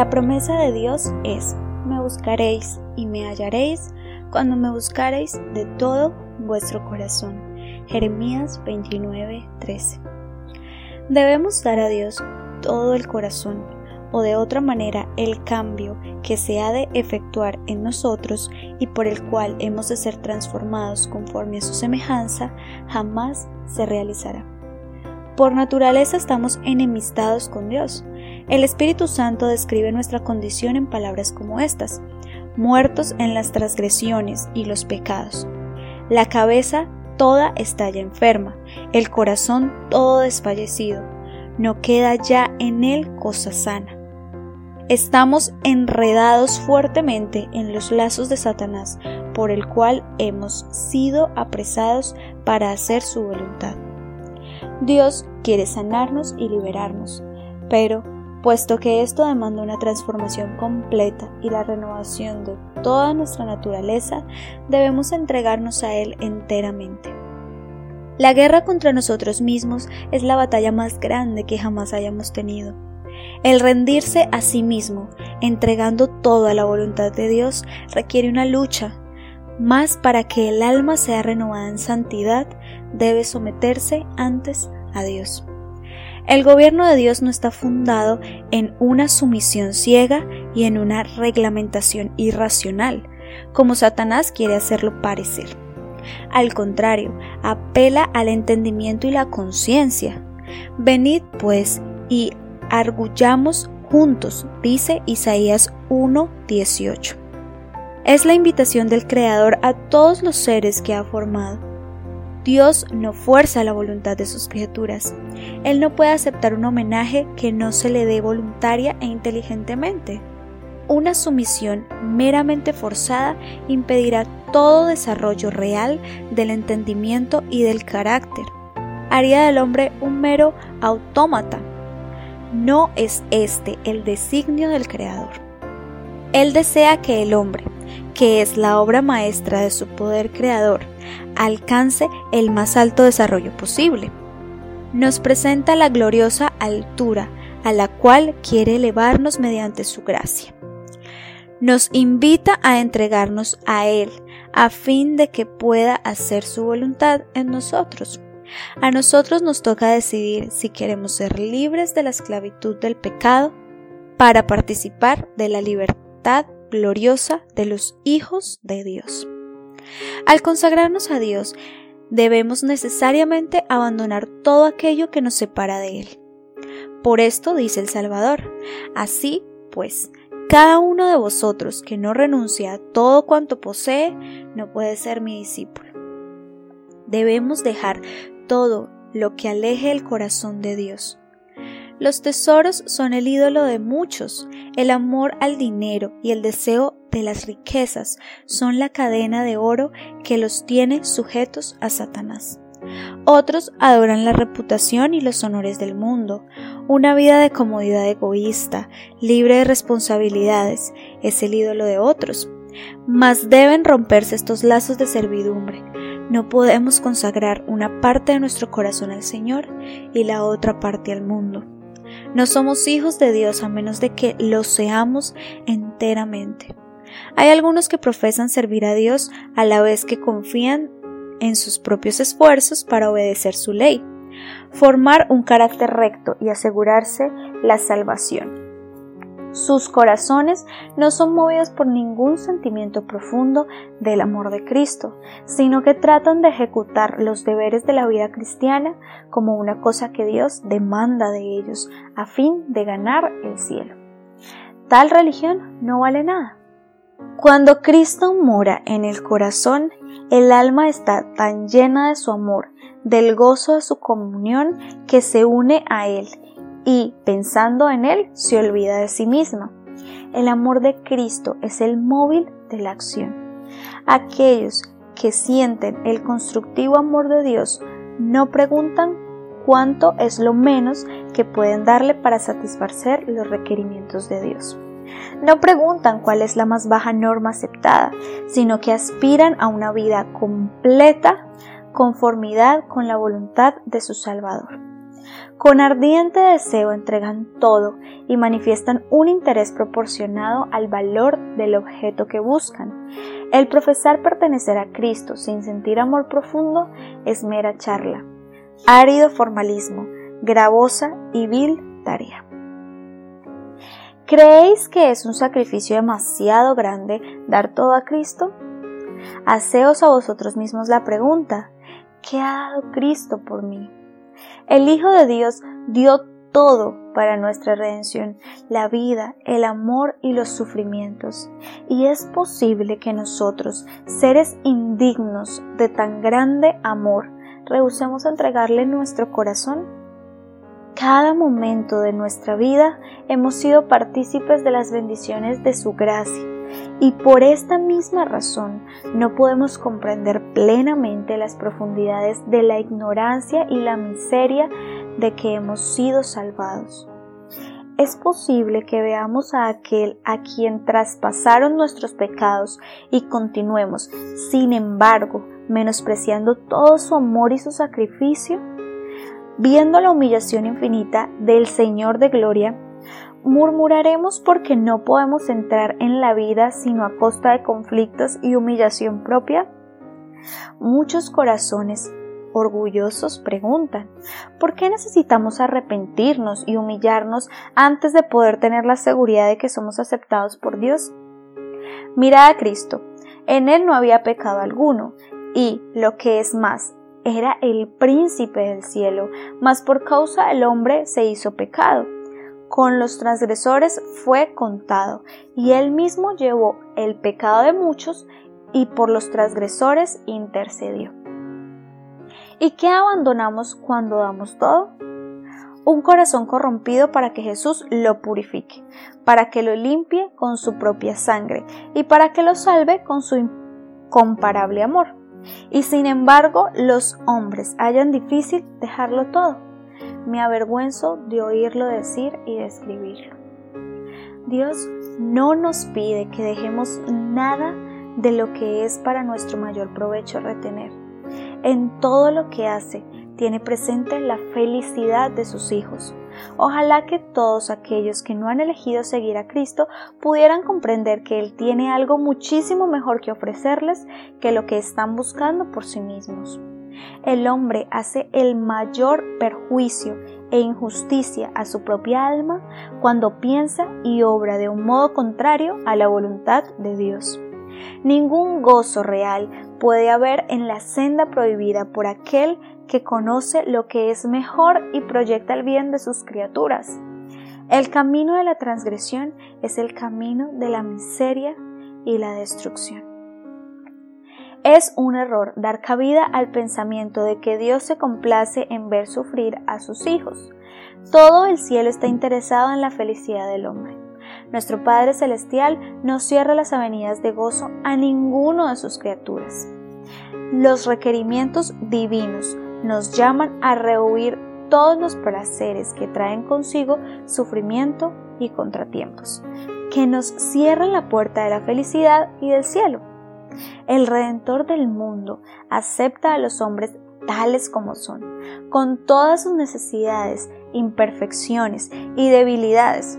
La promesa de Dios es, me buscaréis y me hallaréis cuando me buscaréis de todo vuestro corazón. Jeremías 29:13. Debemos dar a Dios todo el corazón, o de otra manera el cambio que se ha de efectuar en nosotros y por el cual hemos de ser transformados conforme a su semejanza, jamás se realizará. Por naturaleza estamos enemistados con Dios. El Espíritu Santo describe nuestra condición en palabras como estas, muertos en las transgresiones y los pecados. La cabeza toda está ya enferma, el corazón todo desfallecido, no queda ya en él cosa sana. Estamos enredados fuertemente en los lazos de Satanás, por el cual hemos sido apresados para hacer su voluntad. Dios quiere sanarnos y liberarnos, pero puesto que esto demanda una transformación completa y la renovación de toda nuestra naturaleza, debemos entregarnos a Él enteramente. La guerra contra nosotros mismos es la batalla más grande que jamás hayamos tenido. El rendirse a sí mismo, entregando todo a la voluntad de Dios, requiere una lucha. Más para que el alma sea renovada en santidad, debe someterse antes a Dios. El gobierno de Dios no está fundado en una sumisión ciega y en una reglamentación irracional, como Satanás quiere hacerlo parecer. Al contrario, apela al entendimiento y la conciencia. Venid pues y argullamos juntos, dice Isaías 1:18. Es la invitación del Creador a todos los seres que ha formado Dios no fuerza la voluntad de sus criaturas. Él no puede aceptar un homenaje que no se le dé voluntaria e inteligentemente. Una sumisión meramente forzada impedirá todo desarrollo real del entendimiento y del carácter. Haría del hombre un mero autómata. No es este el designio del Creador. Él desea que el hombre, que es la obra maestra de su poder creador, alcance el más alto desarrollo posible. Nos presenta la gloriosa altura a la cual quiere elevarnos mediante su gracia. Nos invita a entregarnos a Él a fin de que pueda hacer su voluntad en nosotros. A nosotros nos toca decidir si queremos ser libres de la esclavitud del pecado para participar de la libertad gloriosa de los hijos de Dios. Al consagrarnos a Dios, debemos necesariamente abandonar todo aquello que nos separa de Él. Por esto dice el Salvador, así pues, cada uno de vosotros que no renuncia a todo cuanto posee, no puede ser mi discípulo. Debemos dejar todo lo que aleje el corazón de Dios. Los tesoros son el ídolo de muchos, el amor al dinero y el deseo de las riquezas son la cadena de oro que los tiene sujetos a Satanás. Otros adoran la reputación y los honores del mundo. Una vida de comodidad egoísta, libre de responsabilidades, es el ídolo de otros. Mas deben romperse estos lazos de servidumbre. No podemos consagrar una parte de nuestro corazón al Señor y la otra parte al mundo. No somos hijos de Dios a menos de que lo seamos enteramente. Hay algunos que profesan servir a Dios a la vez que confían en sus propios esfuerzos para obedecer su ley, formar un carácter recto y asegurarse la salvación. Sus corazones no son movidos por ningún sentimiento profundo del amor de Cristo, sino que tratan de ejecutar los deberes de la vida cristiana como una cosa que Dios demanda de ellos a fin de ganar el cielo. Tal religión no vale nada. Cuando Cristo mora en el corazón, el alma está tan llena de su amor, del gozo de su comunión, que se une a Él y, pensando en Él, se olvida de sí misma. El amor de Cristo es el móvil de la acción. Aquellos que sienten el constructivo amor de Dios no preguntan cuánto es lo menos que pueden darle para satisfacer los requerimientos de Dios. No preguntan cuál es la más baja norma aceptada, sino que aspiran a una vida completa conformidad con la voluntad de su Salvador. Con ardiente deseo entregan todo y manifiestan un interés proporcionado al valor del objeto que buscan. El profesar pertenecer a Cristo sin sentir amor profundo es mera charla, árido formalismo, gravosa y vil tarea. ¿Creéis que es un sacrificio demasiado grande dar todo a Cristo? Haceos a vosotros mismos la pregunta, ¿qué ha dado Cristo por mí? El Hijo de Dios dio todo para nuestra redención, la vida, el amor y los sufrimientos. Y es posible que nosotros, seres indignos de tan grande amor, rehusemos entregarle nuestro corazón. Cada momento de nuestra vida hemos sido partícipes de las bendiciones de su gracia y por esta misma razón no podemos comprender plenamente las profundidades de la ignorancia y la miseria de que hemos sido salvados. Es posible que veamos a aquel a quien traspasaron nuestros pecados y continuemos, sin embargo, menospreciando todo su amor y su sacrificio, viendo la humillación infinita del Señor de Gloria, murmuraremos porque no podemos entrar en la vida sino a costa de conflictos y humillación propia? Muchos corazones orgullosos preguntan, ¿por qué necesitamos arrepentirnos y humillarnos antes de poder tener la seguridad de que somos aceptados por Dios? Mirad a Cristo, en él no había pecado alguno, y, lo que es más, era el príncipe del cielo, mas por causa del hombre se hizo pecado con los transgresores fue contado, y él mismo llevó el pecado de muchos y por los transgresores intercedió. ¿Y qué abandonamos cuando damos todo? Un corazón corrompido para que Jesús lo purifique, para que lo limpie con su propia sangre y para que lo salve con su incomparable amor. Y sin embargo los hombres hallan difícil dejarlo todo me avergüenzo de oírlo decir y de escribirlo. Dios no nos pide que dejemos nada de lo que es para nuestro mayor provecho retener. En todo lo que hace, tiene presente la felicidad de sus hijos. Ojalá que todos aquellos que no han elegido seguir a Cristo pudieran comprender que Él tiene algo muchísimo mejor que ofrecerles que lo que están buscando por sí mismos el hombre hace el mayor perjuicio e injusticia a su propia alma cuando piensa y obra de un modo contrario a la voluntad de Dios. Ningún gozo real puede haber en la senda prohibida por aquel que conoce lo que es mejor y proyecta el bien de sus criaturas. El camino de la transgresión es el camino de la miseria y la destrucción. Es un error dar cabida al pensamiento de que Dios se complace en ver sufrir a sus hijos. Todo el cielo está interesado en la felicidad del hombre. Nuestro Padre Celestial no cierra las avenidas de gozo a ninguno de sus criaturas. Los requerimientos divinos nos llaman a rehuir todos los placeres que traen consigo sufrimiento y contratiempos, que nos cierran la puerta de la felicidad y del cielo. El Redentor del mundo acepta a los hombres tales como son, con todas sus necesidades, imperfecciones y debilidades,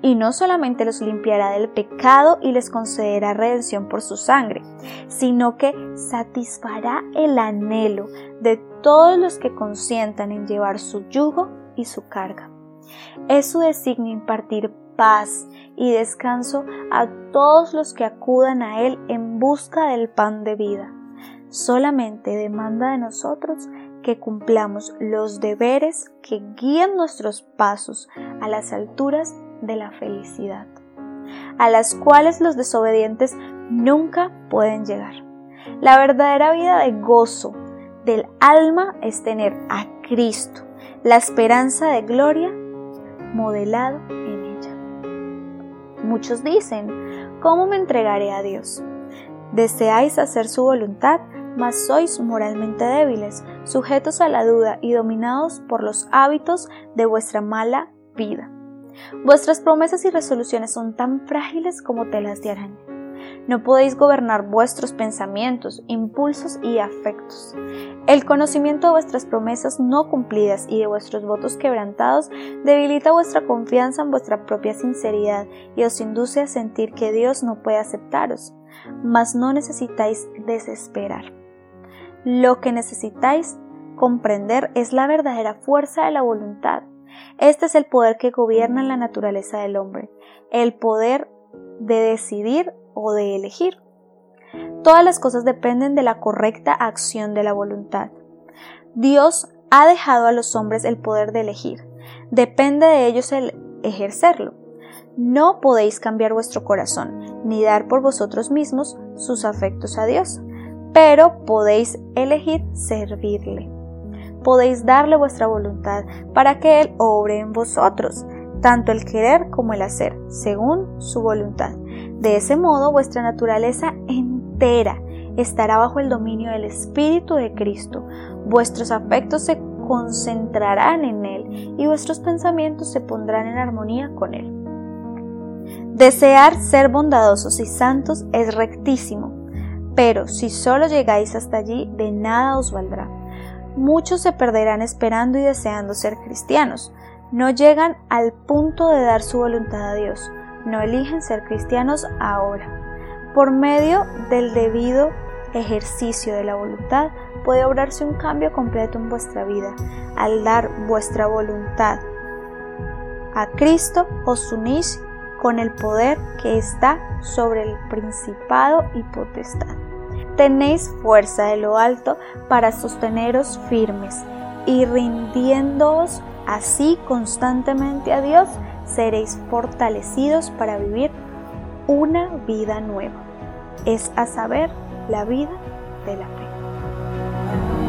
y no solamente los limpiará del pecado y les concederá redención por su sangre, sino que satisfará el anhelo de todos los que consientan en llevar su yugo y su carga. Es su designio impartir paz y descanso a todos los que acudan a Él en busca del pan de vida. Solamente demanda de nosotros que cumplamos los deberes que guían nuestros pasos a las alturas de la felicidad, a las cuales los desobedientes nunca pueden llegar. La verdadera vida de gozo del alma es tener a Cristo, la esperanza de gloria, modelado Muchos dicen, ¿cómo me entregaré a Dios? Deseáis hacer su voluntad, mas sois moralmente débiles, sujetos a la duda y dominados por los hábitos de vuestra mala vida. Vuestras promesas y resoluciones son tan frágiles como telas de araña. No podéis gobernar vuestros pensamientos, impulsos y afectos. El conocimiento de vuestras promesas no cumplidas y de vuestros votos quebrantados debilita vuestra confianza en vuestra propia sinceridad y os induce a sentir que Dios no puede aceptaros. Mas no necesitáis desesperar. Lo que necesitáis comprender es la verdadera fuerza de la voluntad. Este es el poder que gobierna la naturaleza del hombre, el poder de decidir o de elegir. Todas las cosas dependen de la correcta acción de la voluntad. Dios ha dejado a los hombres el poder de elegir. Depende de ellos el ejercerlo. No podéis cambiar vuestro corazón, ni dar por vosotros mismos sus afectos a Dios, pero podéis elegir servirle podéis darle vuestra voluntad para que Él obre en vosotros, tanto el querer como el hacer, según su voluntad. De ese modo vuestra naturaleza entera estará bajo el dominio del Espíritu de Cristo. Vuestros afectos se concentrarán en Él y vuestros pensamientos se pondrán en armonía con Él. Desear ser bondadosos y santos es rectísimo, pero si solo llegáis hasta allí, de nada os valdrá muchos se perderán esperando y deseando ser cristianos. No llegan al punto de dar su voluntad a Dios. No eligen ser cristianos ahora. Por medio del debido ejercicio de la voluntad puede obrarse un cambio completo en vuestra vida. Al dar vuestra voluntad a Cristo os unís con el poder que está sobre el principado y potestad tenéis fuerza de lo alto para sosteneros firmes y rindiéndoos así constantemente a Dios, seréis fortalecidos para vivir una vida nueva, es a saber, la vida de la fe.